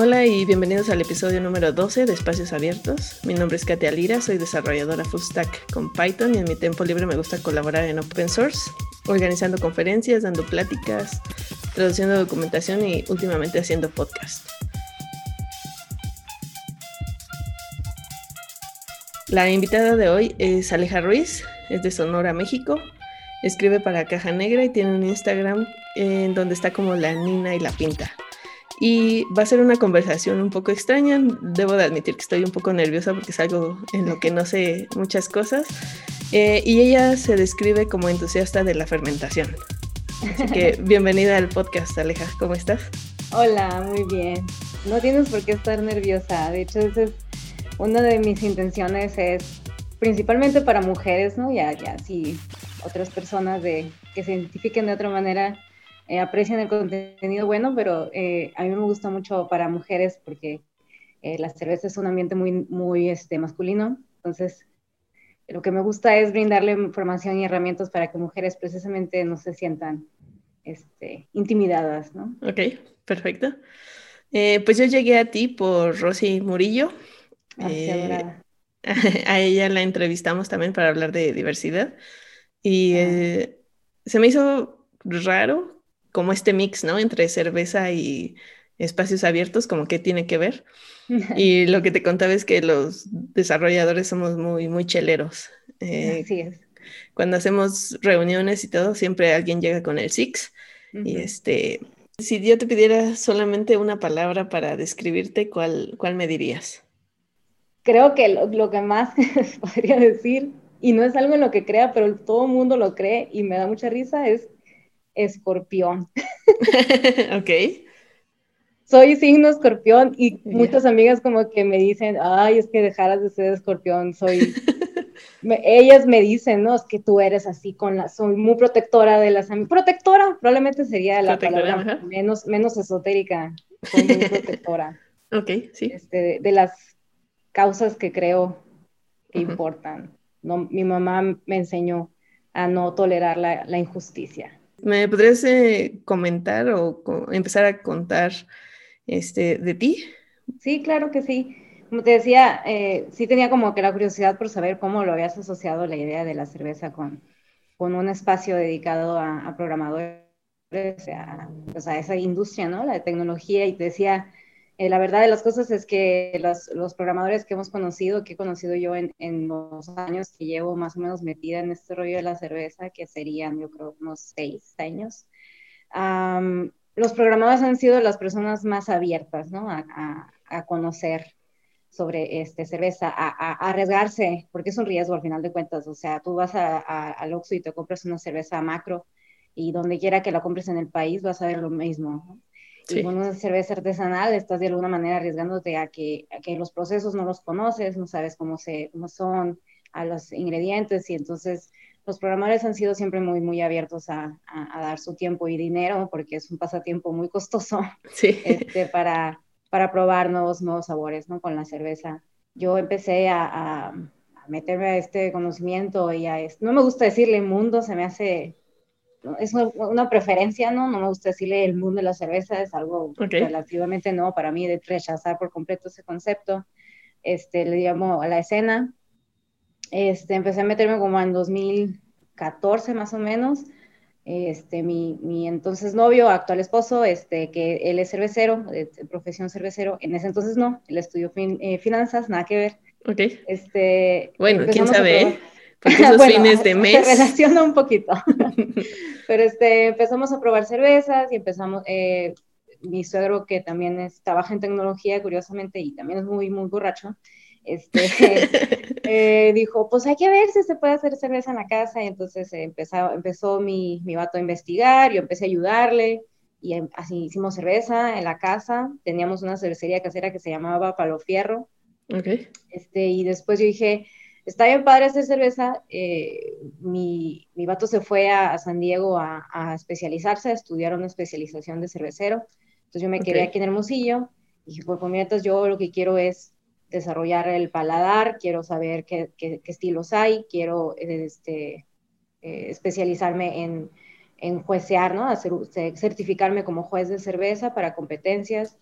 Hola y bienvenidos al episodio número 12 de Espacios Abiertos. Mi nombre es Katia Lira, soy desarrolladora full stack con Python y en mi tiempo libre me gusta colaborar en open source, organizando conferencias, dando pláticas, traduciendo documentación y últimamente haciendo podcast. La invitada de hoy es Aleja Ruiz, es de Sonora, México. Escribe para Caja Negra y tiene un Instagram en donde está como la Nina y la Pinta. Y va a ser una conversación un poco extraña. Debo de admitir que estoy un poco nerviosa porque es algo en lo que no sé muchas cosas. Eh, y ella se describe como entusiasta de la fermentación. Así que bienvenida al podcast, Aleja. ¿Cómo estás? Hola, muy bien. No tienes por qué estar nerviosa. De hecho, esa es una de mis intenciones es principalmente para mujeres, ¿no? Ya, ya, otras personas de, que se identifiquen de otra manera eh, aprecian el contenido bueno, pero eh, a mí me gusta mucho para mujeres porque eh, la cerveza es un ambiente muy, muy este, masculino. Entonces, lo que me gusta es brindarle información y herramientas para que mujeres precisamente no se sientan este, intimidadas, ¿no? Ok, perfecto. pues yo llegué a ti por Rosy Murillo. Ah, a ella la entrevistamos también para hablar de diversidad y ah. se me hizo raro como este mix, ¿no? Entre cerveza y espacios abiertos, como que tiene que ver. Y lo que te contaba es que los desarrolladores somos muy, muy cheleros. Eh, Así es. Cuando hacemos reuniones y todo, siempre alguien llega con el Six. Y este, si yo te pidiera solamente una palabra para describirte, ¿cuál, cuál me dirías? Creo que lo, lo que más podría decir, y no es algo en lo que crea, pero todo el mundo lo cree y me da mucha risa, es escorpión. ok. Soy signo escorpión y muchas amigas como que me dicen, ay, es que dejaras de ser escorpión, soy... ellas me dicen, no, es que tú eres así con la, soy muy protectora de las amigas. Protectora, probablemente sería la palabra menos, menos esotérica, soy muy protectora. ok, sí. Este, de, las causas que creo que importan. No, mi mamá me enseñó a no tolerar la, la injusticia. ¿Me podrías eh, comentar o empezar a contar este, de ti? Sí, claro que sí. Como te decía, eh, sí tenía como que la curiosidad por saber cómo lo habías asociado la idea de la cerveza con, con un espacio dedicado a, programadores, a, pues a esa industria, ¿no? La tecnología. Y te decía, eh, la verdad de las cosas es que los, los, programadores que hemos conocido, que he conocido yo en, en, los años que llevo más o menos metida en este rollo de la cerveza, que serían yo creo unos seis años, los programadores han sido las personas más abiertas ¿no? a, a, a conocer sobre este, cerveza, a, arriesgarse, porque es un riesgo al final de cuentas. O sea, tú vas al Oxxo y te compras una cerveza macro y donde quiera que la compres en el país vas a ver lo mismo y con una cerveza artesanal estás de alguna manera arriesgándote a que, que los procesos no los conoces, no sabes cómo, se, cómo son a los ingredientes y entonces los programadores han sido siempre muy, muy abiertos a, a, dar su tiempo y dinero porque es un pasatiempo muy costoso este, para, para probar nuevos, nuevos sabores ¿no? con la cerveza. Yo empecé a, a meterme a este conocimiento y a... No me gusta decirle mundo, se me hace es una preferencia, ¿no? No me gusta decirle el mundo de la cerveza, es algo relativamente nuevo para mí de rechazar por completo ese concepto. Este, le llamo a la escena. Este, empecé a meterme como en 2014 más o menos. Este, mi, mi entonces novio, actual esposo, este, que él es cervecero, de, profesión cervecero, en ese entonces no, él estudió eh, finanzas, nada que ver. Ok. Este, bueno, quién sabe, porque esos fines de mes. Se relaciona un poquito. Pero este, empezamos a probar cervezas y empezamos, eh, mi suegro que también es, trabaja en tecnología, curiosamente, y también es muy, muy borracho, este, eh, dijo, pues hay que ver si se puede hacer cerveza en la casa, y entonces empezó, empezó mi, mi vato a investigar, yo empecé a ayudarle, y em, así hicimos cerveza en la casa, teníamos una cervecería casera que se llamaba Palo Fierro, okay. este, y después yo dije, está bien padre hacer cerveza. Eh, mi, mi vato se fue a, San Diego a, especializarse, a estudiar una especialización de cervecero. Entonces yo me quedé aquí en Hermosillo y dije, pues mientras yo lo que quiero es desarrollar el paladar, quiero saber qué, qué, estilos hay, quiero este, eh, especializarme en, en juecear, ¿no? Hacer, certificarme como juez de cerveza para competencias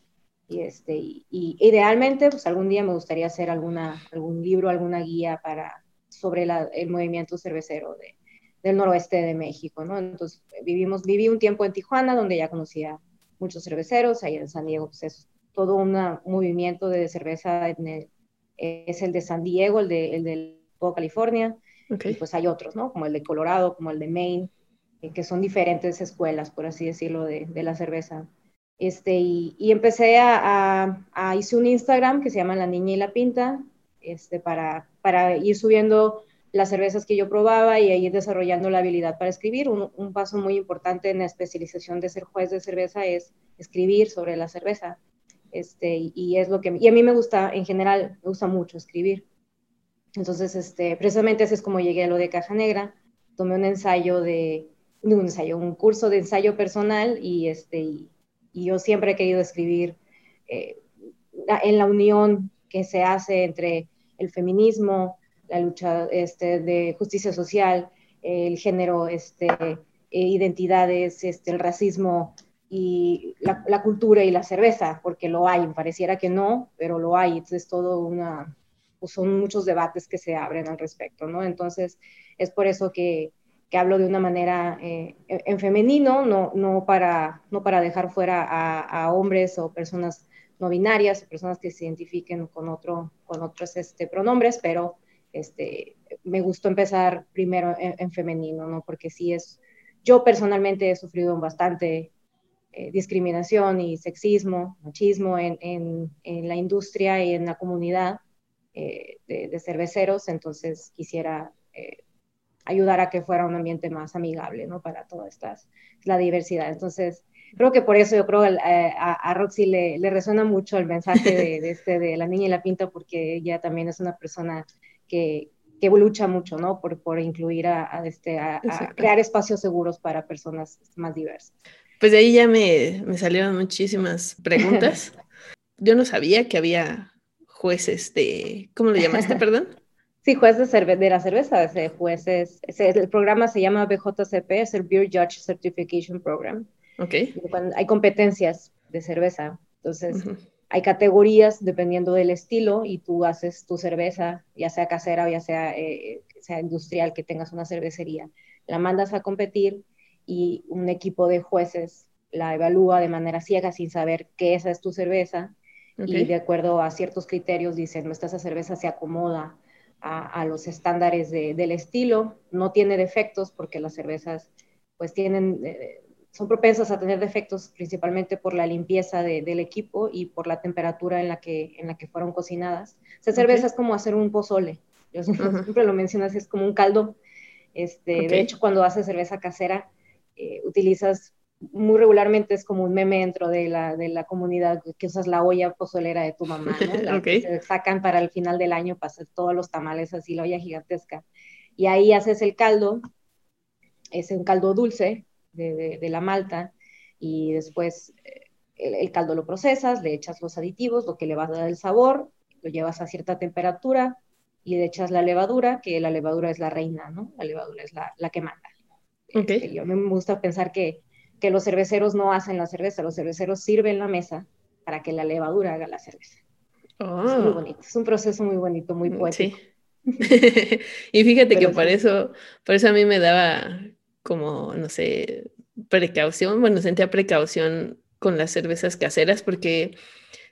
Y, este, y, idealmente, pues algún día me gustaría hacer alguna, algún libro, alguna guía para, sobre el movimiento cervecero de, del noroeste de México, ¿no? Entonces, vivimos, viví un tiempo en Tijuana, donde ya conocía muchos cerveceros, ahí en San Diego, pues es todo un movimiento de cerveza, es el de San Diego, el de, el de California, y pues hay otros, ¿no? Como el de Colorado, como el de Maine, eh, que son diferentes escuelas, por así decirlo, de, de la cerveza este, y, empecé a, a, hice un Instagram que se llama La Niña y la Pinta, este, para, para ir subiendo las cervezas que yo probaba y ir desarrollando la habilidad para escribir. Un, paso muy importante en la especialización de ser juez de cerveza es escribir sobre la cerveza. Este, y, es lo que, y a mí me gusta, en general, me gusta mucho escribir. Entonces, este, precisamente así es como llegué a lo de Caja Negra. Tomé un ensayo de, un ensayo, un curso de ensayo personal y, este, y, y yo siempre he querido escribir eh, en la unión que se hace entre el feminismo, la lucha este, de justicia social, el género, este, eh, identidades, este, el racismo y la, cultura y la cerveza, porque lo hay, pareciera que no, pero lo hay, entonces todo una, pues son muchos debates que se abren al respecto, ¿no? Entonces, es por eso que, que hablo de una manera eh, en femenino, no, no, para, no para dejar fuera a, hombres o personas no binarias, personas que se identifiquen con, otro, con otros este, pronombres, pero este, me gustó empezar primero en, femenino, ¿no? Porque sí es, yo personalmente he sufrido bastante eh, discriminación y sexismo, machismo en, en, en, la industria y en la comunidad eh, de, de, cerveceros, entonces quisiera ayudar a que fuera un ambiente más amigable, ¿no? Para toda esta, la diversidad. Entonces, creo que por eso yo creo eh, a, a, Roxy le, le, resuena mucho el mensaje de, este, de la niña y la pinta, porque ella también es una persona que, que lucha mucho, ¿no? Por, por incluir a, este, a, crear espacios seguros para personas más diversas. Pues de ahí ya me, me salieron muchísimas preguntas. yo no sabía que había jueces de, ¿cómo lo llamaste, perdón? Sí, juez de, de la cerveza, ese jueces, el programa se llama BJCP, es el Beer Judge Certification Program. Ok. hay competencias de cerveza, entonces hay categorías dependiendo del estilo y tú haces tu cerveza, ya sea casera o ya sea, eh, sea industrial, que tengas una cervecería, la mandas a competir y un equipo de jueces la evalúa de manera ciega sin saber que esa es tu cerveza. Y de acuerdo a ciertos criterios dicen, esta cerveza se acomoda a, los estándares del estilo, no tiene defectos porque las cervezas pues tienen, eh, son propensas a tener defectos principalmente por la limpieza del equipo y por la temperatura en la que, en la que fueron cocinadas. Esa cerveza es como hacer un pozole, yo siempre lo menciono así, es como un caldo. Este, De hecho, cuando haces cerveza casera, eh, utilizas muy regularmente es como un meme dentro de la, de la comunidad que usas la olla pozolera de tu mamá, ¿no? La que se sacan para el final del año para hacer todos los tamales así, la olla gigantesca. Y ahí haces el caldo, es un caldo dulce de, de, la malta, y después eh, el, el, caldo lo procesas, le echas los aditivos, lo que le va a dar el sabor, lo llevas a cierta temperatura y le echas la levadura, que la levadura es la reina, ¿no? La levadura es la, la que manda. Okay. Este, yo me gusta pensar que que los cerveceros no hacen la cerveza, los cerveceros sirven la mesa para que la levadura haga la cerveza. Es muy oh. bonito, es un proceso muy bonito, muy mm, poético. y fíjate que por eso, por eso a mí me daba como, no sé, precaución, bueno, sentía precaución con las cervezas caseras porque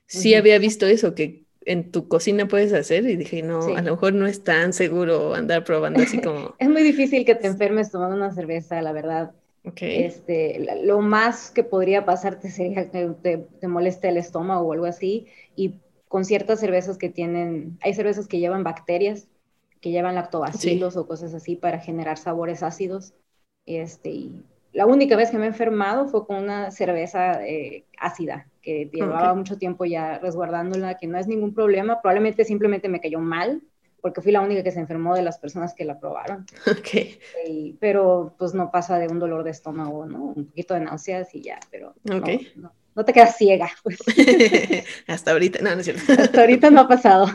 sí había visto eso, que en tu cocina puedes hacer y dije, no, a lo mejor no es tan seguro andar probando así como... es muy difícil que te enfermes tomando una cerveza, la verdad. Este, lo más que podría pasarte sería que te, moleste el estómago o algo así. Y con ciertas cervezas que tienen, hay cervezas que llevan bacterias, que llevan lactobacilos o cosas así para generar sabores ácidos. Este, y la única vez que me he enfermado fue con una cerveza eh, ácida, que llevaba mucho tiempo ya resguardándola, que no es ningún problema. Probablemente simplemente me cayó mal porque fui la única que se enfermó de las personas que la probaron. Ok. pero pues no pasa de un dolor de estómago, ¿no? Un poquito de náuseas y ya, pero no, te quedas ciega. Pues. Hasta ahorita, no, no es cierto. Hasta ahorita no ha pasado.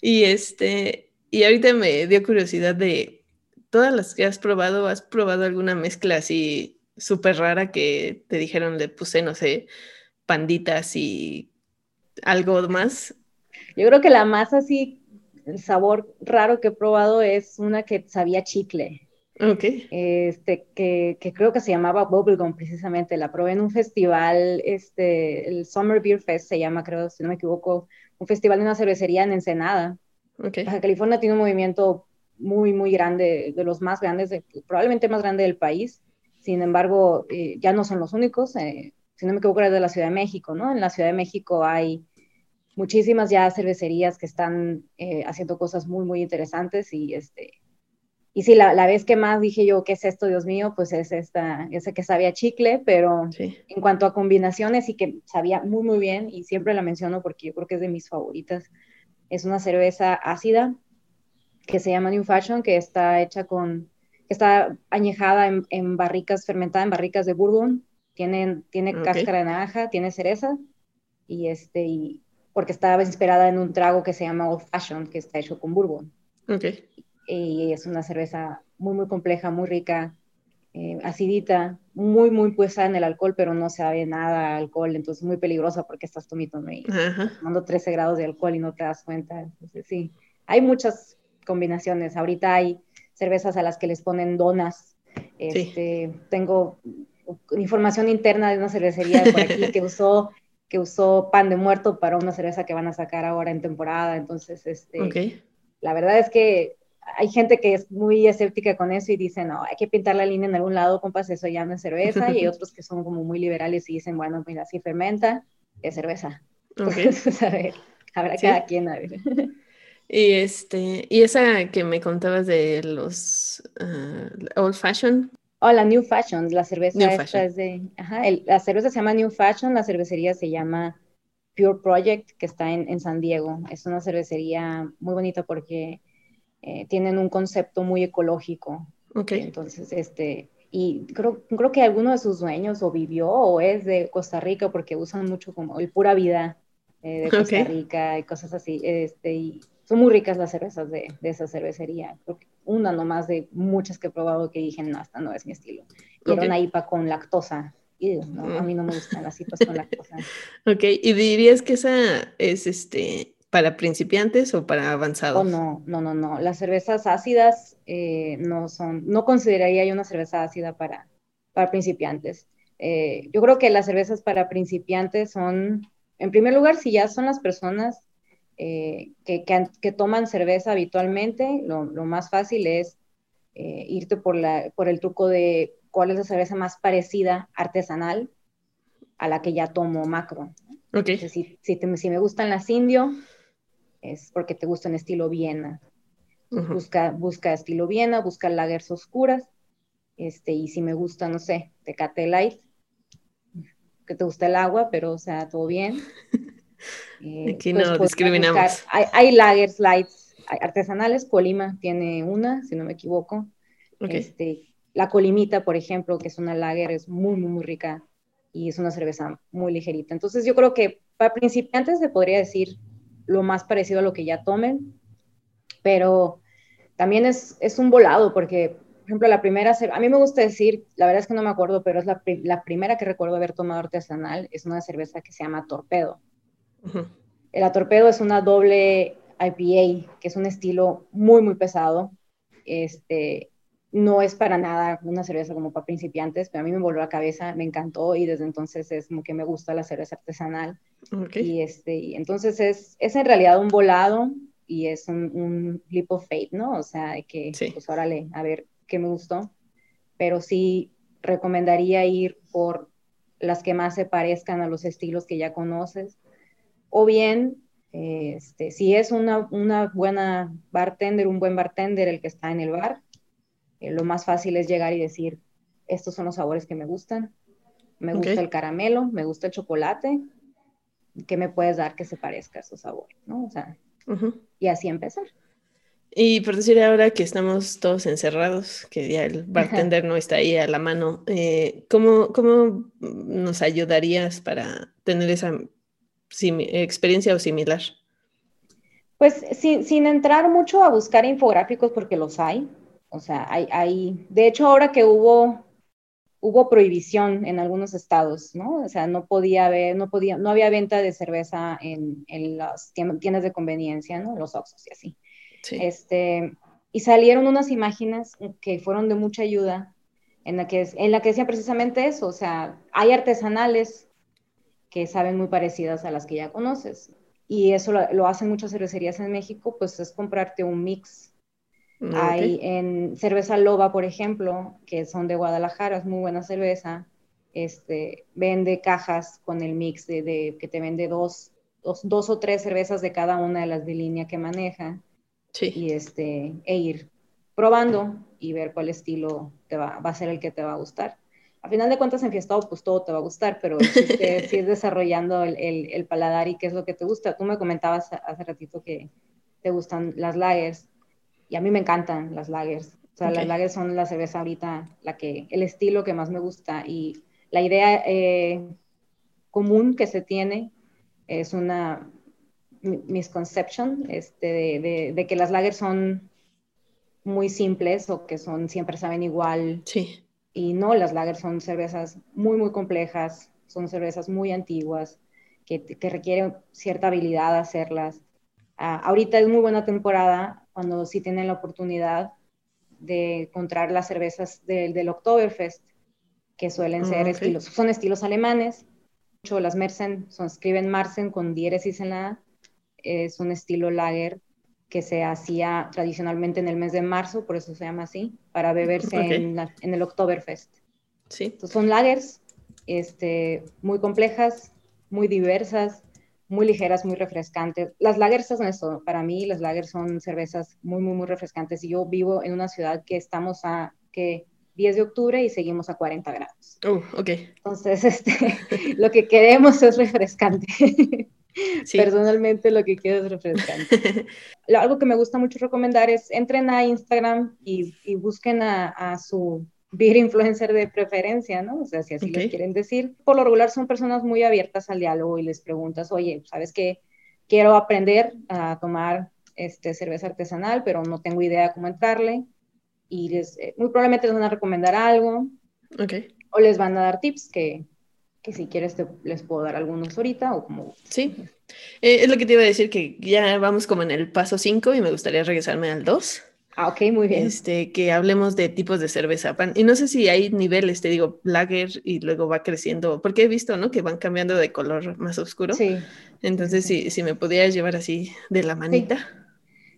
y este, y ahorita me dio curiosidad de todas las que has probado, ¿has probado alguna mezcla así súper rara que te dijeron, le puse, no sé, panditas y algo más. Yo creo que la más así, el sabor raro que he probado es una que sabía chicle. Ok. Este, que, que, creo que se llamaba Bubblegum precisamente. La probé en un festival, este, el Summer Beer Fest se llama, creo, si no me equivoco, un festival de una cervecería en Ensenada. Okay. Baja California tiene un movimiento muy, muy grande, de los más grandes, probablemente más grande del país. Sin embargo, eh, ya no son los únicos. Eh, si no me equivoco, es de la Ciudad de México, ¿no? En la Ciudad de México hay muchísimas ya cervecerías que están eh, haciendo cosas muy, muy interesantes y este... Y sí, la, la, vez que más dije yo, ¿qué es esto, Dios mío? Pues es esta, ese que sabía chicle, pero sí. en cuanto a combinaciones y que sabía muy, muy bien, y siempre la menciono porque yo creo que es de mis favoritas, es una cerveza ácida que se llama New Fashion, que está hecha con, que está añejada en, en barricas, fermentada en barricas de bourbon, tiene, tiene Ok. cáscara de naranja, tiene cereza, y este, y porque estaba inspirada en un trago que se llama Old Fashion, que está hecho con bourbon. Ok. Y es una cerveza muy, muy compleja, muy rica, eh, acidita, muy, muy puesta en el alcohol, pero no sabe nada a alcohol, entonces muy peligrosa porque estás tomando y Ajá. tomando 13 grados de alcohol y no te das cuenta. Entonces, sí, hay muchas combinaciones. Ahorita hay cervezas a las que les ponen donas. Este, Tengo información interna de una cervecería por aquí que usó que usó pan de muerto para una cerveza que van a sacar ahora en temporada. Entonces, este, Ok. la verdad es que hay gente que es muy escéptica con eso y dice, no, hay que pintar la línea en algún lado, compas, eso ya no es cerveza. y hay otros que son como muy liberales y dicen, bueno, mira, si fermenta, es cerveza. Ok. Entonces, a ver, habrá Sí. cada quien, a ver. Y este, y esa que me contabas de los ah, old fashion. Oh, la New Fashion, la cerveza New esta Fashion. es de, ajá, el- la cerveza se llama New Fashion, la cervecería se llama Pure Project, que está en, en San Diego. Es una cervecería muy bonita porque eh, tienen un concepto muy ecológico. Ok. Entonces, este, y creo, creo que alguno de sus dueños o vivió o es de Costa Rica porque usan mucho como el pura vida eh, de Costa. Rica y cosas así. Este, y son muy ricas las cervezas de, de esa cervecería. Creo que una nomás de muchas que he probado que dije, no, esta no es mi estilo. Y era una IPA con lactosa. Y no, a mí no me gustan las IPAs con lactosa. Ok. ¿Y dirías que esa es este para principiantes o para avanzados? Oh, no, no, no, no. Las cervezas ácidas eh, no son, no consideraría yo una cerveza ácida para, para principiantes. Eh, yo creo que las cervezas para principiantes son, en primer lugar, si ya son las personas eh, que, que, han- que toman cerveza habitualmente, lo, lo más fácil es eh, irte por, la, por el truco de cuál es la cerveza más parecida artesanal a la que ya tomo macro. Ok. Entonces, si, si, te- si me gustan las indio, es porque te gustan estilo Viena. Busca, busca estilo Viena, busca lagers oscuras. Este, y si me gusta, no sé, Tecate Light, que te gusta el agua, pero o sea, todo bien. Eh, Aquí pues, no podrías discriminamos. Hay, hay lagers lights hay artesanales, Colima tiene una, si no me equivoco. Ok. Este, la Colimita, por ejemplo, que es una lager, es muy, muy, muy rica y es una cerveza muy ligerita. Entonces yo creo que para principiantes se podría decir lo más parecido a lo que ya tomen, pero también es, es un volado porque, por ejemplo, la primera, a mí me gusta decir, la verdad es que no me acuerdo, pero es la, la primera que recuerdo haber tomado artesanal, es una cerveza que se llama Torpedo. Ujú. La Torpedo es una doble IPA, que es un estilo muy, muy pesado. Este, no es para nada una cerveza como para principiantes, pero a mí me volvió la cabeza, me encantó y desde entonces es como que me gusta la cerveza artesanal. Y, este, y entonces es, es en realidad un volado y es un, un leap of faith, ¿no? O sea, que, Sí. pues órale, a ver qué me gustó. Pero sí recomendaría ir por las que más se parezcan a los estilos que ya conoces. O bien, este, si es una, una buena bartender, un buen bartender el que está en el bar, eh, lo más fácil es llegar y decir, estos son los sabores que me gustan. Me gusta el caramelo, me gusta el chocolate. ¿Qué me puedes dar que se parezca a esos sabores? ¿no? O sea, y así empezar. Y por decir ahora que estamos todos encerrados, que ya el bartender no está ahí a la mano, eh, ¿cómo, cómo nos ayudarías para tener esa experiencia o similar? Pues sin, sin entrar mucho a buscar infográficos porque los hay. O sea, hay, hay, de hecho ahora que hubo hubo prohibición en algunos estados, ¿no? O sea, no podía haber, no podía, no había venta de cerveza en, en las tiendas de conveniencia, ¿no? Los Oxxos y así. Sí. Este, y salieron unas imágenes que fueron de mucha ayuda, en la que, en la que decían precisamente eso, o sea, hay artesanales que saben muy parecidas a las que ya conoces. Y eso lo, lo hacen muchas cervecerías en México, pues es comprarte un mix Hay en cerveza Loba, por ejemplo, que son de Guadalajara, es muy buena cerveza. Este, vende cajas con el mix de, que te vende dos, dos, o tres cervezas de cada una de las de línea que maneja. Sí. Y este, e ir probando y ver cuál estilo te va, va a ser el que te va a gustar. A final de cuentas, en Fiestado, pues todo te va a gustar, pero si, es desarrollando el, el, el, paladar y qué es lo que te gusta. Tú me comentabas hace ratito que te gustan las lagers y a mí me encantan las lagers. O sea, las lagers son la cerveza ahorita, la que, el estilo que más me gusta. Y la idea eh, común que se tiene es una misconception este, de, de, que las lagers son muy simples o que son siempre saben igual. Sí. Y no, las lagers son cervezas muy, muy complejas, son cervezas muy antiguas, que, que requieren cierta habilidad hacerlas. Ah, ahorita es muy buena temporada cuando sí tienen la oportunidad de encontrar las cervezas del Oktoberfest, que suelen ah, ser estilos, son estilos alemanes. Mucho las Mersen, son, escriben Marsen con diéresis en la A, es un estilo lager que se hacía tradicionalmente en el mes de marzo, por eso se llama así, para beberse en, en, el Oktoberfest. Sí. Entonces son lagers este, muy complejas, muy diversas, muy ligeras, muy refrescantes. Las lagers son eso, para mí las lagers son cervezas muy, muy, muy refrescantes. Y yo vivo en una ciudad que estamos a que 10 de octubre y seguimos a 40 grados. Oh, ok. Entonces, este, lo que queremos es refrescante. Personalmente lo que quiero es refrescante. Algo que me gusta mucho recomendar es entren a Instagram y, y busquen a, a su beer influencer de preferencia, ¿no? O sea, si así les quieren decir. Por lo regular son personas muy abiertas al diálogo y les preguntas, oye, ¿sabes qué? Quiero aprender a tomar este, cerveza artesanal, pero no tengo idea cómo entrarle. Y les, eh, muy probablemente les van a recomendar algo. Okay. O les van a dar tips que, que si quieres te, les puedo dar algunos ahorita o como... Sí, eh, es lo que te iba a decir, que ya vamos como en el paso 5 y me gustaría regresarme al 2. Ah, ok, muy bien. Este, que hablemos de tipos de cerveza. Y no sé si hay niveles, te digo, lager y luego va creciendo, porque he visto, ¿no? Que van cambiando de color más oscuro. Sí. Entonces, Si, si me pudieras llevar así de la manita.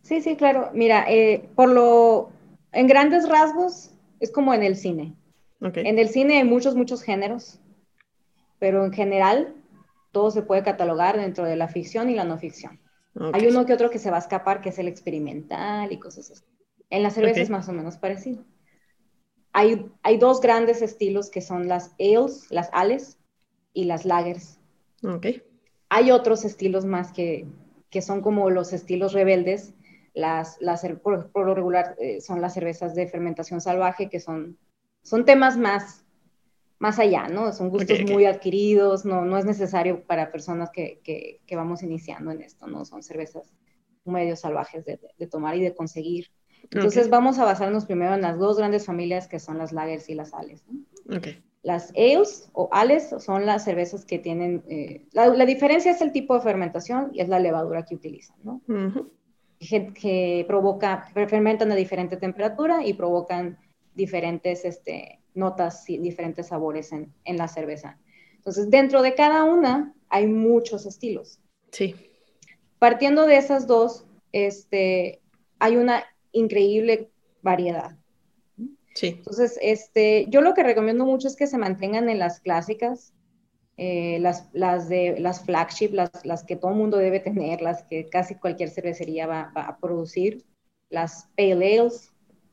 Sí, sí, claro. Mira, eh, por lo, en grandes rasgos, es como en el cine. Okay. En el cine hay muchos, muchos géneros, pero en general todo se puede catalogar dentro de la ficción y la no ficción. Hay uno que otro que se va a escapar, que es el experimental y cosas así. En la cerveza es más o menos parecido. Hay, hay dos grandes estilos que son las ales, las ales y las lagers. Okay. Hay otros estilos más que, que son como los estilos rebeldes. Las, las por, lo regular eh, son las cervezas de fermentación salvaje, que son, son temas más, más allá, ¿no? Son gustos muy adquiridos, no, no es necesario para personas que, que, que, vamos iniciando en esto, ¿no? Son cervezas medio salvajes de, de tomar y de conseguir. Entonces vamos a basarnos primero en las dos grandes familias que son las lagers y las ales. Las ales o ales son las cervezas que tienen, eh, la, diferencia es el tipo de fermentación y es la levadura que utilizan, ¿no? que, provoca, fermentan a diferente temperatura y provocan diferentes este, notas y diferentes sabores en, en la cerveza. Entonces, dentro de cada una hay muchos estilos. Sí. Partiendo de esas dos, este, hay una increíble variedad. Sí. Entonces, este, yo lo que recomiendo mucho es que se mantengan en las clásicas, eh, las, las, de, las flagship, las, las que todo mundo debe tener, las que casi cualquier cervecería va, a producir, las pale ales,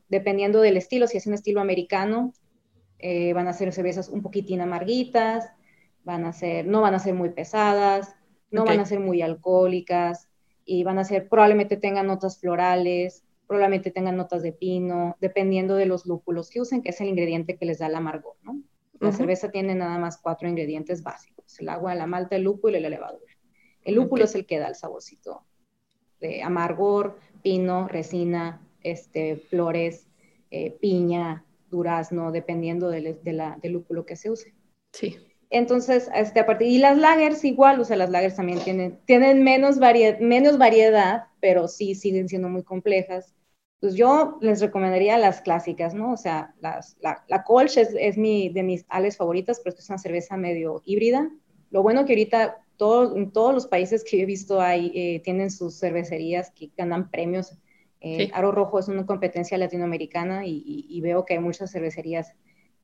dependiendo del estilo, si es un estilo americano, eh, van a ser cervezas un poquitín amarguitas, van a ser, no van a ser muy pesadas, no van a ser muy alcohólicas y van a ser, probablemente tengan notas florales, probablemente tengan notas de pino, dependiendo de los lúpulos que usen, que es el ingrediente que les da el amargor, ¿no? La cerveza tiene nada más cuatro ingredientes básicos, el agua, la malta, el lúpulo y la levadura. El lúpulo es el que da el saborcito de amargor, pino, resina, este, flores, eh, piña, durazno, dependiendo del, de la, del lúpulo que se use. Sí. Entonces, este, a partir, y las lagers igual, o sea, las lagers también tienen, tienen menos, menos variedad, pero sí siguen siendo muy complejas. Pues yo les recomendaría las clásicas, ¿no? O sea, las, la, la Kolsch es, es mi, de mis ales favoritas, pero es una cerveza medio híbrida. Lo bueno que ahorita todo, en todos los países que he visto hay, eh, tienen sus cervecerías que ganan premios. Eh, Aro Rojo es una competencia latinoamericana y, y, veo que hay muchas cervecerías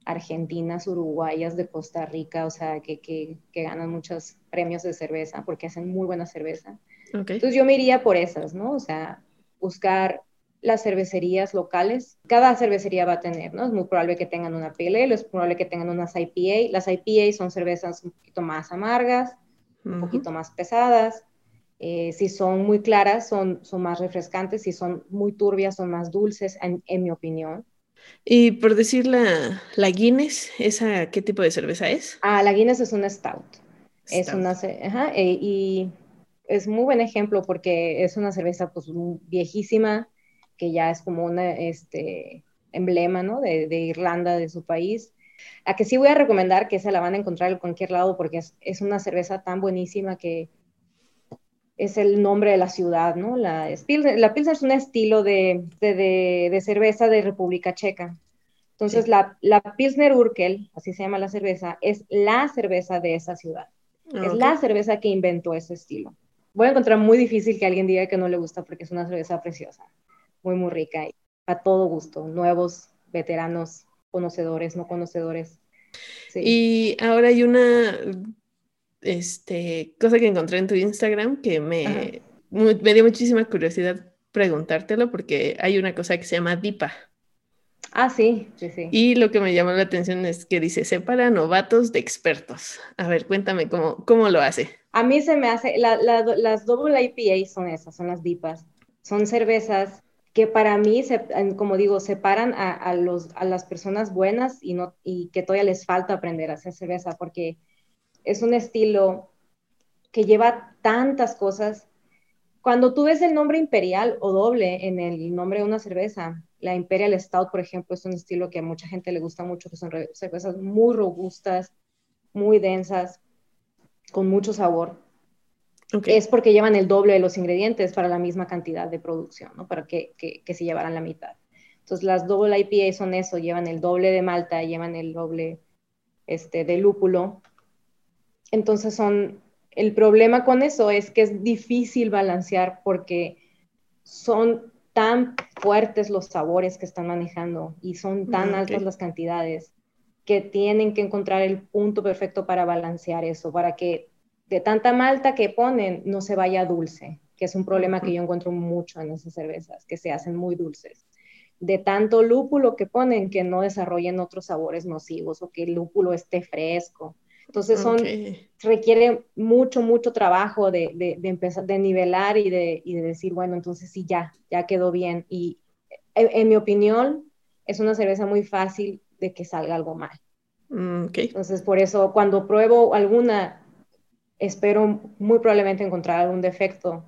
argentinas, uruguayas, de Costa Rica, o sea, que, que, que ganan muchos premios de cerveza porque hacen muy buena cerveza. Entonces yo me iría por esas, ¿no? O sea, buscar las cervecerías locales. Cada cervecería va a tener, ¿no? Es muy probable que tengan una PLL, es probable que tengan unas IPA. Las IPA son cervezas un poquito más amargas, un poquito más pesadas. Eh, si son muy claras, son, son más refrescantes. Si son muy turbias, son más dulces, en, en mi opinión. Y por decir la, la, Guinness, ¿esa qué tipo de cerveza es? Ah, la Guinness es una stout. Es una, ajá, e, y es muy buen ejemplo porque es una cerveza pues viejísima, que ya es como un este, emblema, ¿no? De, de, Irlanda, de su país. La que sí voy a recomendar, que se la van a encontrar en cualquier lado porque es, es una cerveza tan buenísima que es el nombre de la ciudad, ¿no? La, la Pilsner es un estilo de, de, de, cerveza de República Checa. Entonces, sí. la, la, Pilsner Urkel, así se llama la cerveza, es la cerveza de esa ciudad. Okay. Es la cerveza que inventó ese estilo. Voy a encontrar muy difícil que alguien diga que no le gusta porque es una cerveza preciosa, muy, muy rica y a todo gusto, nuevos, veteranos, conocedores, no conocedores. Sí. Y ahora hay una este, cosa que encontré en tu Instagram que me, me dio muchísima curiosidad preguntártelo porque hay una cosa que se llama DIPA. Ah, sí, sí, sí. Y lo que me llamó la atención es que dice, separa novatos de expertos. A ver, cuéntame cómo, cómo lo hace. A mí se me hace, la, la, las double IPA son esas, son las DIPAs. Son cervezas que para mí, se, como digo, separan a, a, los, a las personas buenas y, no, y que todavía les falta aprender a hacer cerveza, porque es un estilo que lleva tantas cosas. Cuando tú ves el nombre imperial o doble en el nombre de una cerveza, la Imperial Stout, por ejemplo, es un estilo que a mucha gente le gusta mucho, que son cervezas muy robustas, muy densas, con mucho sabor. Okay. Es porque llevan el doble de los ingredientes para la misma cantidad de producción, ¿no? Para que, que, que se llevaran la mitad. Entonces, las double IPA son eso, llevan el doble de malta, llevan el doble este, de lúpulo, entonces son, el problema con eso es que es difícil balancear porque son tan fuertes los sabores que están manejando y son tan okay. altas las cantidades que tienen que encontrar el punto perfecto para balancear eso, para que de tanta malta que ponen no se vaya dulce, que es un problema que yo encuentro mucho en esas cervezas, que se hacen muy dulces. De tanto lúpulo que ponen que no desarrollen otros sabores nocivos o que el lúpulo esté fresco. Entonces son, okay. requiere mucho, mucho trabajo de, de, de, empezar, de nivelar y de, y de decir, bueno, entonces sí, ya, ya quedó bien. Y en, en, mi opinión, es una cerveza muy fácil de que salga algo mal. Mm, okay. Entonces, por eso, cuando pruebo alguna, espero muy probablemente encontrar algún defecto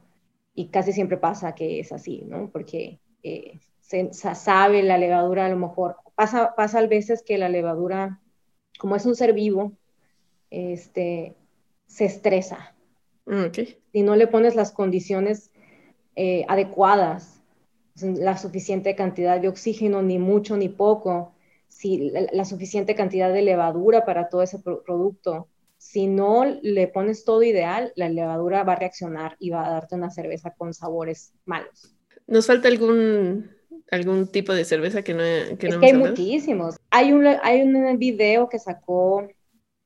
y casi siempre pasa que es así, ¿no? Porque eh, se, se, sabe la levadura a lo mejor, pasa, pasa a veces que la levadura, como es un ser vivo, este, se estresa. Mm, okay. Si no le pones las condiciones eh, adecuadas, la suficiente cantidad de oxígeno, ni mucho ni poco, si la, la suficiente cantidad de levadura para todo ese pro producto, si no le pones todo ideal, la levadura va a reaccionar y va a darte una cerveza con sabores malos. ¿Nos falta algún, algún tipo de cerveza que no, que es no que hay muchísimos. Hay un, hay un video que sacó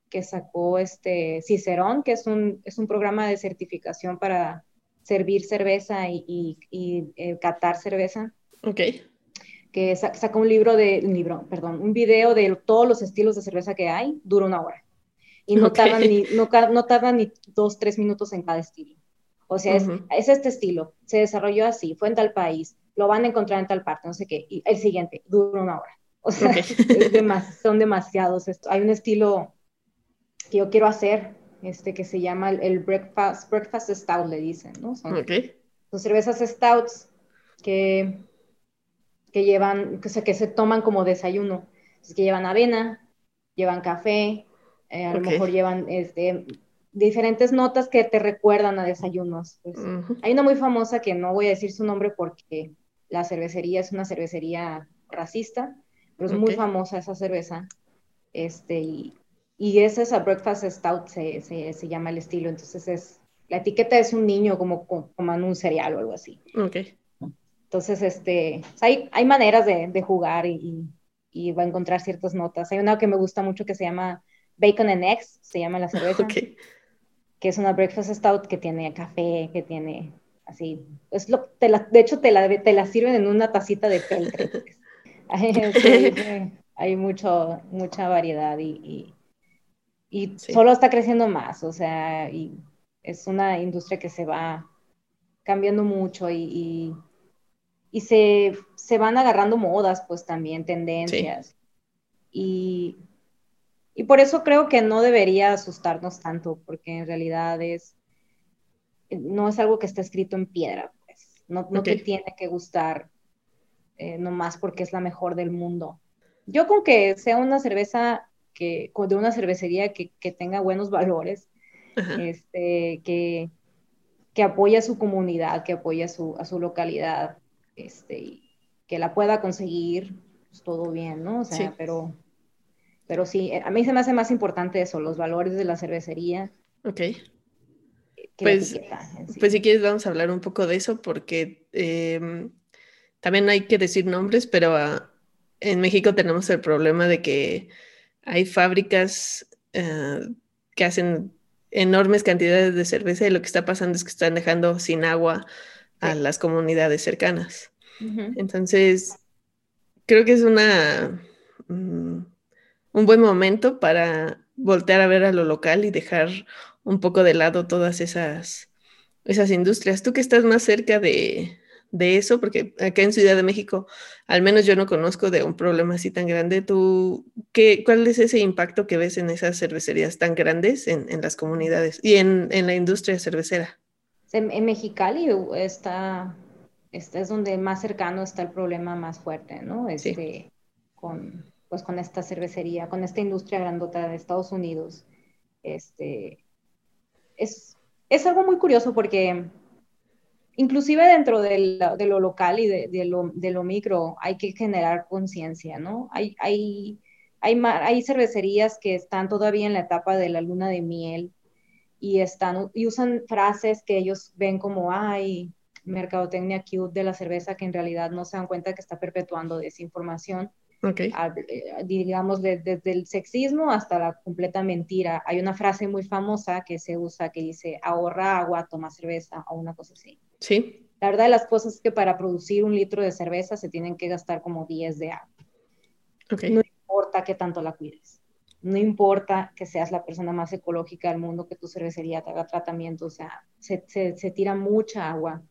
que sacó este Cicerón, que es un, es un programa de certificación para servir cerveza y, y, y eh, catar cerveza. Ok. Que sacó un libro de, un libro, perdón, un video de todos los estilos de cerveza que hay, dura una hora. Y no, okay. tardan, ni, no, no tardan ni dos, tres minutos en cada estilo. O sea, es, uh -huh. es, este estilo, se desarrolló así, fue en tal país, lo van a encontrar en tal parte, no sé qué. Y el siguiente, dura una hora. O sea, okay. demas, son demasiados. Esto. Hay un estilo que yo quiero hacer, este, que se llama el breakfast, breakfast stout, le dicen, ¿no? Son, okay. son cervezas stouts que, que llevan, que se, que se toman como desayuno. Es que llevan avena, llevan café, eh, a lo mejor llevan este, diferentes notas que te recuerdan a desayunos. Pues. Hay una muy famosa que no voy a decir su nombre porque la cervecería es una cervecería racista, pero es muy famosa esa cerveza. Este, y, y es esa Breakfast Stout, se, se, se, llama el estilo. Entonces es, la etiqueta es un niño como, en un cereal o algo así. Okay. Entonces, este, hay, hay maneras de, de jugar y, y, va a encontrar ciertas notas. Hay una que me gusta mucho que se llama Bacon and Eggs, se llama la cerveza. Okay. Que es una Breakfast Stout que tiene café, que tiene así. Es lo, te la, de hecho, te la, te la sirven en una tacita de peltre. Pues. hay mucho, mucha variedad y, y, solo está creciendo más, o sea, y es una industria que se va cambiando mucho y, y, se, se, van agarrando modas, pues también, tendencias. Y, y por eso creo que no debería asustarnos tanto, porque en realidad es, no es algo que está escrito en piedra, pues. No, no te tiene que gustar eh, nomás porque es la mejor del mundo. Yo con que sea una cerveza que, de una cervecería que, que tenga buenos valores, este, que, que apoya a su comunidad, que apoya a su, a su localidad, este, y que la pueda conseguir, pues todo bien, ¿no? O sea, pero, pero sí, a mí se me hace más importante eso, los valores de la cervecería. Ok. Pues, pues si quieres vamos a hablar un poco de eso porque em, también hay que decir nombres, pero ah, en México tenemos el problema de que hay fábricas ah, que hacen enormes cantidades de cerveza y lo que está pasando es que están dejando sin agua a las comunidades cercanas. Entonces, creo que es una, mm, un buen momento para voltear a ver a lo local y dejar un poco de lado todas esas, esas industrias. Tú que estás más cerca de, de eso, porque acá en Ciudad de México, al menos yo no conozco de un problema así tan grande. ¿Tú qué, cuál es ese impacto que ves en esas cervecerías tan grandes en, en las comunidades y en, en, la industria cervecera? En, Mexicali está, este es donde más cercano está el problema más fuerte, ¿no? Este, con, pues con esta cervecería, con esta industria grandota de Estados Unidos. Este, es, es algo muy curioso porque inclusive dentro de, lo local y de, lo, micro hay que generar conciencia, ¿no? Hay, hay, hay, hay, cervecerías que están todavía en la etapa de la luna de miel y, están, y usan frases que ellos ven como, ay, mercadotecnia cute de la cerveza, que en realidad no se dan cuenta que está perpetuando desinformación. Okay. Eh, digamos, desde el sexismo hasta la completa mentira. Hay una frase muy famosa que se usa que dice, ahorra agua, toma cerveza, o una cosa así. Sí. La verdad de las cosas es que para producir un litro de cerveza se tienen que gastar como 10 de agua. No importa que tanto la cuides. No importa que seas la persona más ecológica del mundo, que tu cervecería te haga tratamiento. O sea, se, se, tira mucha agua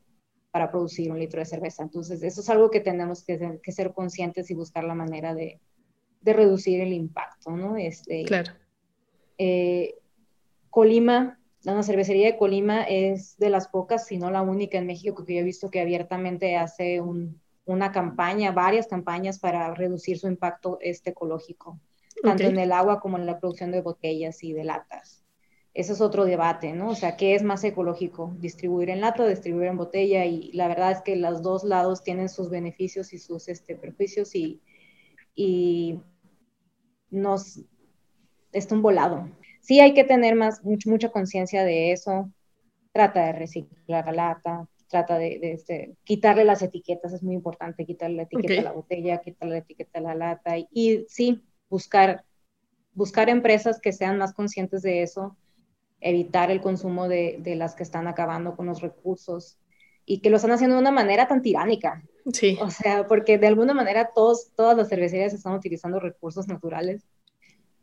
para producir un litro de cerveza. Entonces, eso es algo que tenemos que, que ser conscientes y buscar la manera de, de reducir el impacto, ¿no? Este, claro. Eh, Colima la cervecería de Colima es de las pocas, si no la única en México que yo he visto que abiertamente hace una campaña, varias campañas para reducir su impacto este ecológico, tanto en el agua como en la producción de botellas y de latas. Ese es otro debate, ¿no? O sea, ¿qué es más ecológico? ¿Distribuir en lata o distribuir en botella? Y la verdad es que los dos lados tienen sus beneficios y sus este, perjuicios y, y nos está un volado sí hay que tener más, mucha conciencia de eso. Trata de reciclar la lata, trata de, este, quitarle las etiquetas, es muy importante quitarle la etiqueta a la botella, quitarle la etiqueta a la lata y, sí, buscar, buscar empresas que sean más conscientes de eso, evitar el consumo de, de, las que están acabando con los recursos y que lo están haciendo de una manera tan tiránica. Sí. O sea, porque de alguna manera todos, todas las cervecerías están utilizando recursos naturales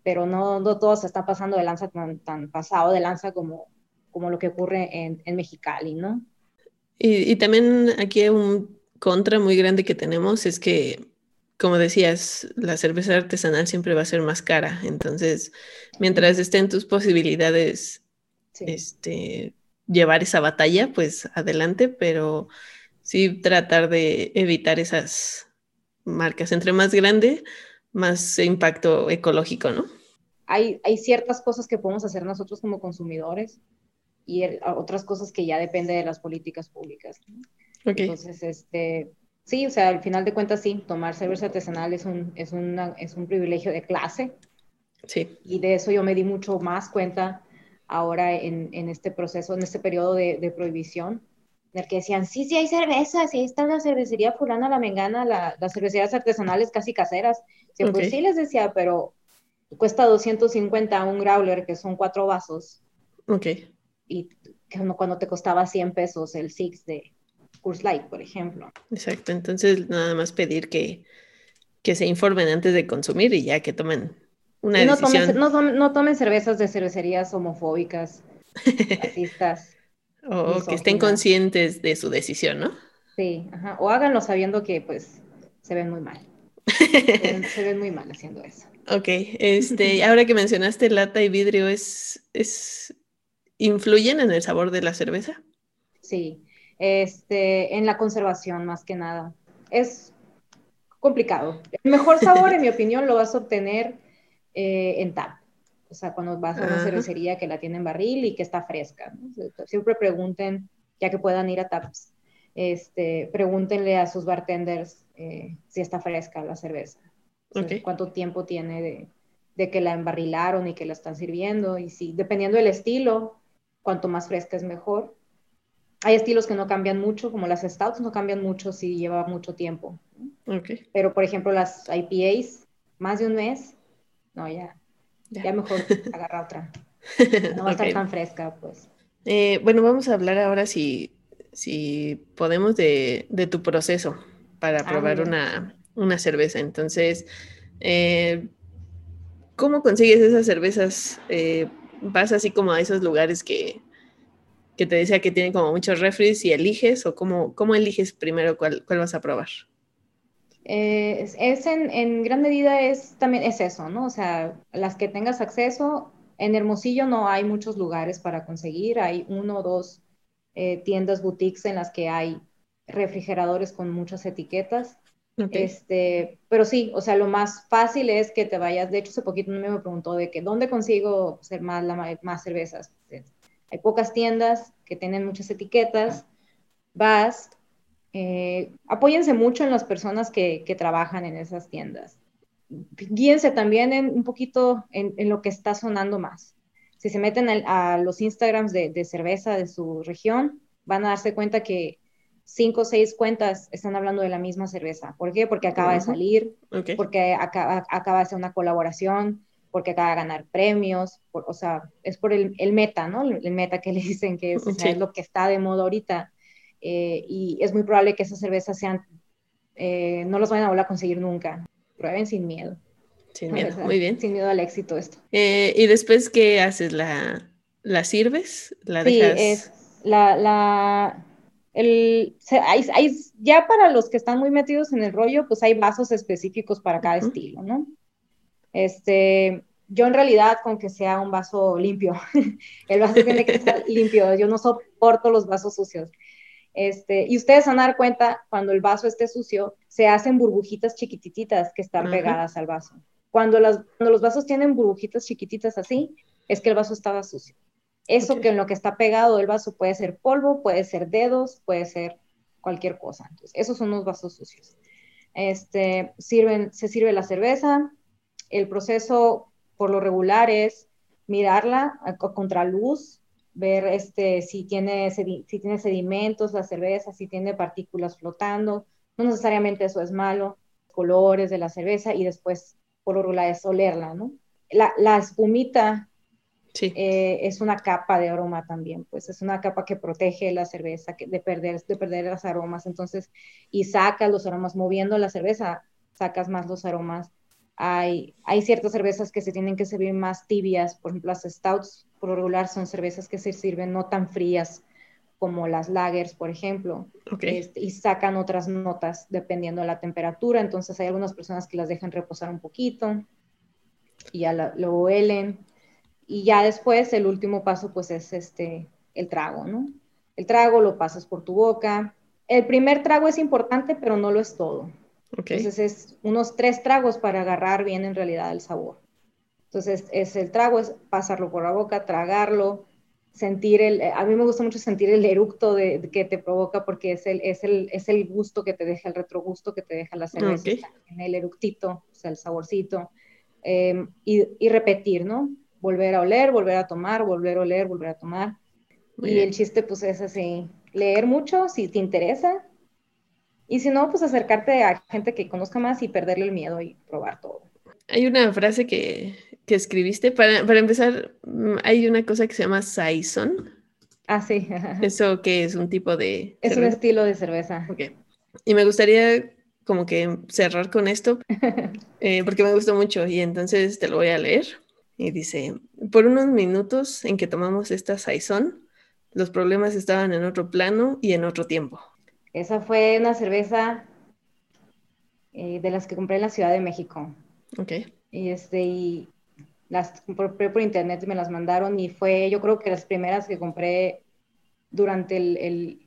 pero no, no todo se está pasando de lanza tan, tan pasado de lanza como, como lo que ocurre en, en Mexicali, ¿no? Y, y, también aquí un contra muy grande que tenemos es que, como decías, la cerveza artesanal siempre va a ser más cara. Entonces, mientras estén tus posibilidades, este, llevar esa batalla, pues adelante, pero sí tratar de evitar esas marcas. Entre más grande, más impacto ecológico, ¿no? Hay, hay ciertas cosas que podemos hacer nosotros como consumidores y otras cosas que ya depende de las políticas públicas. Entonces, este, sí, o sea, al final de cuentas, sí, tomar cerveza artesanal es un, es, es un privilegio de clase. Sí. Y de eso yo me di mucho más cuenta ahora en, en este proceso, en este periodo de, de, prohibición, en el que decían, sí, sí hay cerveza, sí está la cervecería fulana, la mengana, la, las cervecerías artesanales casi caseras. Sí, Pues sí les decía, pero cuesta 250 un growler, que son cuatro vasos. Ok. Y cuando te costaba 100 pesos el Six de Curse Light, por ejemplo. Exacto, entonces nada más pedir que, que se informen antes de consumir y ya que tomen una no decisión. Tomen, no, tomen cervezas de cervecerías homofóbicas, racistas. O que estén conscientes de su decisión, ¿no? Sí, ajá. o háganlo sabiendo que pues se ven muy mal. se, ven, muy mal haciendo eso. Ok, este, ahora que mencionaste lata y vidrio, ¿es, es, ¿influyen en el sabor de la cerveza? Sí, este, en la conservación más que nada. Es complicado. El mejor sabor, en mi opinión, lo vas a obtener eh, en tap. O sea, cuando vas a una cervecería que la tiene en barril y que está fresca. Siempre pregunten, ya que puedan ir a taps, este, pregúntenle a sus bartenders eh, si está fresca la cerveza. Cuánto tiempo tiene de, de, que la embarrilaron y que la están sirviendo. Y si, dependiendo del estilo, cuanto más fresca es mejor. Hay estilos que no cambian mucho, como las stouts no cambian mucho si lleva mucho tiempo. Okay. Pero, por ejemplo, las IPAs, más de un mes, no, ya, ya, mejor agarra otra. No va a estar tan fresca, pues. Eh, bueno, vamos a hablar ahora si, si podemos de, de tu proceso para ah, probar una, una, cerveza. Entonces, eh, ¿cómo consigues esas cervezas? Eh, ¿Vas así como a esos lugares que, que te decía que tienen como muchos refres y eliges? ¿O cómo, cómo eliges primero cuál, cuál vas a probar? Eh, es, en, en, gran medida es también es eso, ¿no? O sea, las que tengas acceso, en Hermosillo no hay muchos lugares para conseguir, hay uno o dos eh, tiendas boutiques en las que hay refrigeradores con muchas etiquetas. Este, pero sí, o sea, lo más fácil es que te vayas. De hecho, hace poquito me preguntó de que dónde consigo ser más, más cervezas. Hay pocas tiendas que tienen muchas etiquetas. Vas, eh, apóyense mucho en las personas que, que, trabajan en esas tiendas. Guíense también en, un poquito en, en, lo que está sonando más. Si se meten a, los Instagrams de, de, cerveza de su región, van a darse cuenta que cinco o seis cuentas están hablando de la misma cerveza. ¿Por qué? Porque acaba de salir, porque acaba, acaba, de hacer una colaboración, porque acaba de ganar premios, o sea, es por el, el, meta, ¿no? El meta que le dicen que es, es lo que está de moda ahorita. Eh, y es muy probable que esas cervezas sean, eh, no los vayan a volver a conseguir nunca. Prueben sin miedo. Sin miedo, muy bien. Sin miedo al éxito esto. Eh, ¿Y después qué haces? ¿La, la sirves? ¿La dejas? Sí, es la, la, el, hay, hay, ya para los que están muy metidos en el rollo, pues hay vasos específicos para cada estilo, ¿no? Este, yo en realidad con que sea un vaso limpio, el vaso tiene que estar limpio, yo no soporto los vasos sucios. Este, y ustedes van a dar cuenta, cuando el vaso esté sucio, se hacen burbujitas chiquititas que están pegadas al vaso. Cuando, las, cuando los vasos tienen burbujitas chiquititas así, es que el vaso estaba sucio. Eso que en lo que está pegado el vaso puede ser polvo, puede ser dedos, puede ser cualquier cosa. Entonces, esos son los vasos sucios. Este, sirven, se sirve la cerveza. El proceso, por lo regular, es mirarla a, contra luz, ver este, si, tiene, si tiene sedimentos la cerveza, si tiene partículas flotando. No necesariamente eso es malo, colores de la cerveza y después, por lo regular, es olerla, ¿no? La, la espumita sí. eh, es una capa de aroma también, pues es una capa que protege la cerveza que, de, perder, de perder los aromas, entonces, y sacas los aromas, moviendo la cerveza, sacas más los aromas. Hay, hay ciertas cervezas que se tienen que servir más tibias, por ejemplo, las stouts por lo regular son cervezas que se sirven no tan frías como las lagers, por ejemplo, este, y sacan otras notas dependiendo de la temperatura. Entonces hay algunas personas que las dejan reposar un poquito y ya lo, huelen. Y ya después el último paso pues es este, el trago, ¿no? El trago lo pasas por tu boca. El primer trago es importante, pero no lo es todo. Entonces es unos tres tragos para agarrar bien en realidad el sabor. Entonces es el trago, es pasarlo por la boca, tragarlo, sentir el, a mí me gusta mucho sentir el eructo de, que te provoca porque es el, es, el, es el gusto que te deja, el retrogusto que te deja la cerveza, en el eructito, o sea, el saborcito, em, y, y, repetir, ¿no? Volver a oler, volver a tomar, volver a oler, volver a tomar. y el chiste pues es así, leer mucho si te interesa, y si no, pues acercarte a gente que conozca más y perderle el miedo y probar todo. Hay una frase que, que escribiste. Para, para, empezar, mm, hay una cosa que se llama Saison. Ah, sí. ¿Eso que es un tipo de... Es un estilo de cerveza. Ok. Y me gustaría como que cerrar con esto, eh, porque me gustó mucho y entonces te lo voy a leer. Y dice, por unos minutos en que tomamos esta Saison, los problemas estaban en otro plano y en otro tiempo. Esa fue una cerveza eh, de las que compré en la Ciudad de México. Ok. Y, este, y las compré por internet y me las mandaron y fue yo creo que las primeras que compré durante el,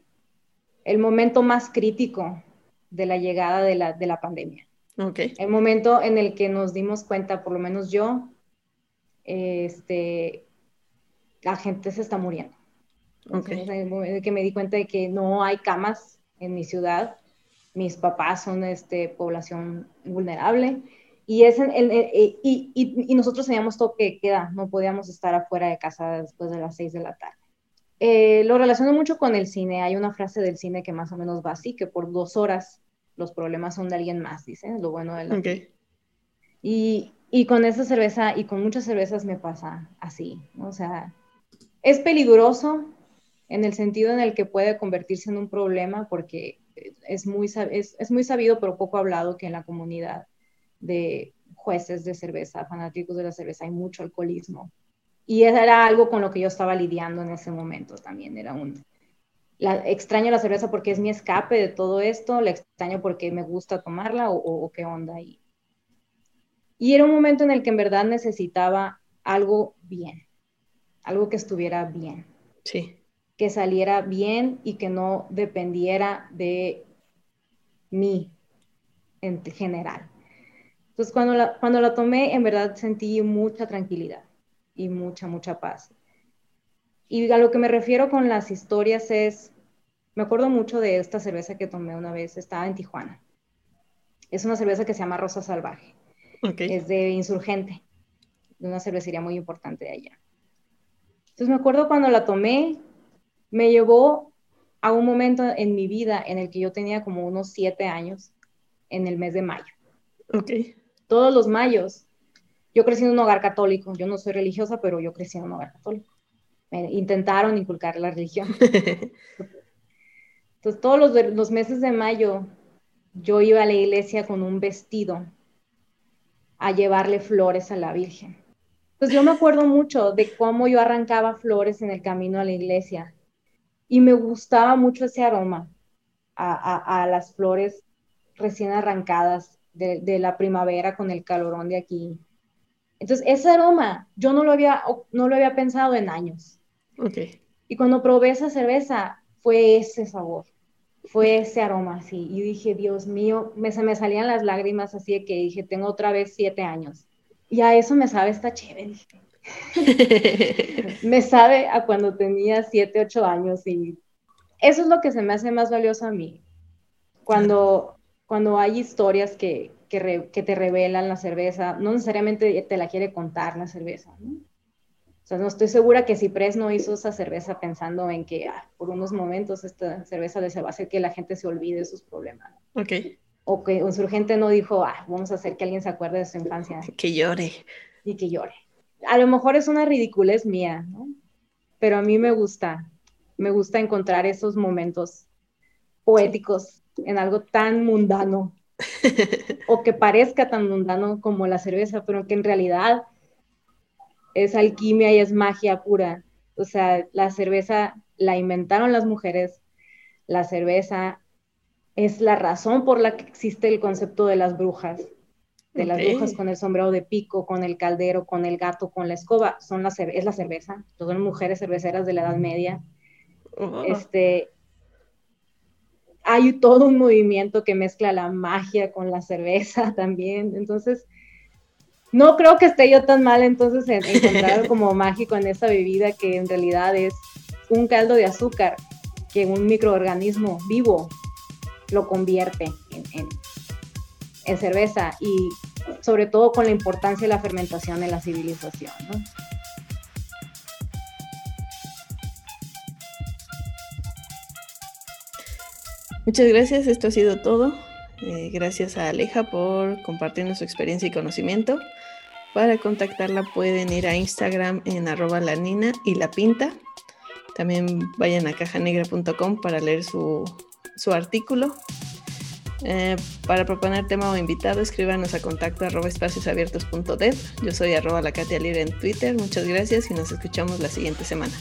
el, momento más crítico de la llegada de la, de la pandemia. Okay. El momento en el que nos dimos cuenta, por lo menos yo, este, la gente se está muriendo. Okay. el que me di cuenta de que no hay camas en mi ciudad. Mis papás son este, población vulnerable y, es y, y, y, nosotros teníamos toque queda, no podíamos estar afuera de casa después de las seis de la tarde. Eh, lo relaciono mucho con el cine. Hay una frase del cine que más o menos va así, que por dos horas los problemas son de alguien más, dicen, lo bueno de la okay. y, y con esa cerveza y con muchas cervezas me pasa así, o sea, es peligroso, en el sentido en el que puede convertirse en un problema porque es muy, es, es muy sabido pero poco hablado que en la comunidad de jueces de cerveza, fanáticos de la cerveza, hay mucho alcoholismo. Y era algo con lo que yo estaba lidiando en ese momento también. Era un. La, extraño la cerveza porque es mi escape de todo esto, la extraño porque me gusta tomarla o, o, qué onda. Y, y era un momento en el que en verdad necesitaba algo bien, algo que estuviera bien. Sí que saliera bien y que no dependiera de mí en general. Entonces, cuando la, cuando la tomé, en verdad sentí mucha tranquilidad y mucha, mucha paz. Y a lo que me refiero con las historias es, me acuerdo mucho de esta cerveza que tomé una vez, estaba en Tijuana. Es una cerveza que se llama Rosa Salvaje. Es de Insurgente, de una cervecería muy importante de allá. Entonces me acuerdo cuando la tomé, me llevó a un momento en mi vida en el que yo tenía como unos siete años, en el mes de mayo. Ok. Todos los mayos, yo crecí en un hogar católico, yo no soy religiosa, pero yo crecí en un hogar católico. Me intentaron inculcar la religión. Entonces, todos los, los meses de mayo, yo iba a la iglesia con un vestido a llevarle flores a la Virgen. Entonces yo me acuerdo mucho de cómo yo arrancaba flores en el camino a la iglesia y me gustaba mucho ese aroma a, las flores recién arrancadas de, la primavera con el calorón de aquí. Entonces, ese aroma yo no lo había, no lo había pensado en años. Okay. Y cuando probé esa cerveza, fue ese sabor, fue ese aroma así. Y dije, Dios mío, me, se me salían las lágrimas así de que dije, tengo otra vez siete años. Y a eso me sabe esta chévere. me sabe a cuando tenía 7, 8 años y eso es lo que se me hace más valioso a mí. Cuando, cuando hay historias que, que, que te revelan la cerveza, no necesariamente te la quiere contar la cerveza, ¿no? O sea, no estoy segura que Ciprés no hizo esa cerveza pensando en que ah, por unos momentos esta cerveza les va a hacer que la gente se olvide de sus problemas. Ok. O que un surgente no dijo, ah, vamos a hacer que alguien se acuerde de su infancia. Que llore. Y que llore a lo mejor es una ridiculez mía, ¿no? Pero a mí me gusta, me gusta encontrar esos momentos poéticos en algo tan mundano o que parezca tan mundano como la cerveza, pero que en realidad es alquimia y es magia pura. O sea, la cerveza la inventaron las mujeres, la cerveza es la razón por la que existe el concepto de las brujas de las brujas con el sombrero de pico, con el caldero, con el gato, con la escoba, son la es la cerveza, todas mujeres cerveceras de la Edad Media. Este, hay todo un movimiento que mezcla la magia con la cerveza también. Entonces, no creo que esté yo tan mal entonces en encontrar algo como mágico en esta bebida que en realidad es un caldo de azúcar que un microorganismo vivo lo convierte en, en cerveza y sobre todo con la importancia de la fermentación en la civilización. Muchas gracias, esto ha sido todo. Eh, gracias a Aleja por compartirnos su experiencia y conocimiento. Para contactarla pueden ir a Instagram en arroba la nina y la pinta. También vayan a cajanegra.com para leer su, su artículo. Eh, para proponer tema o invitado, escríbanos a contacto arroba espaciosabiertos.dev. Yo soy arroba la Katia Libre en Twitter. Muchas gracias y nos escuchamos la siguiente semana.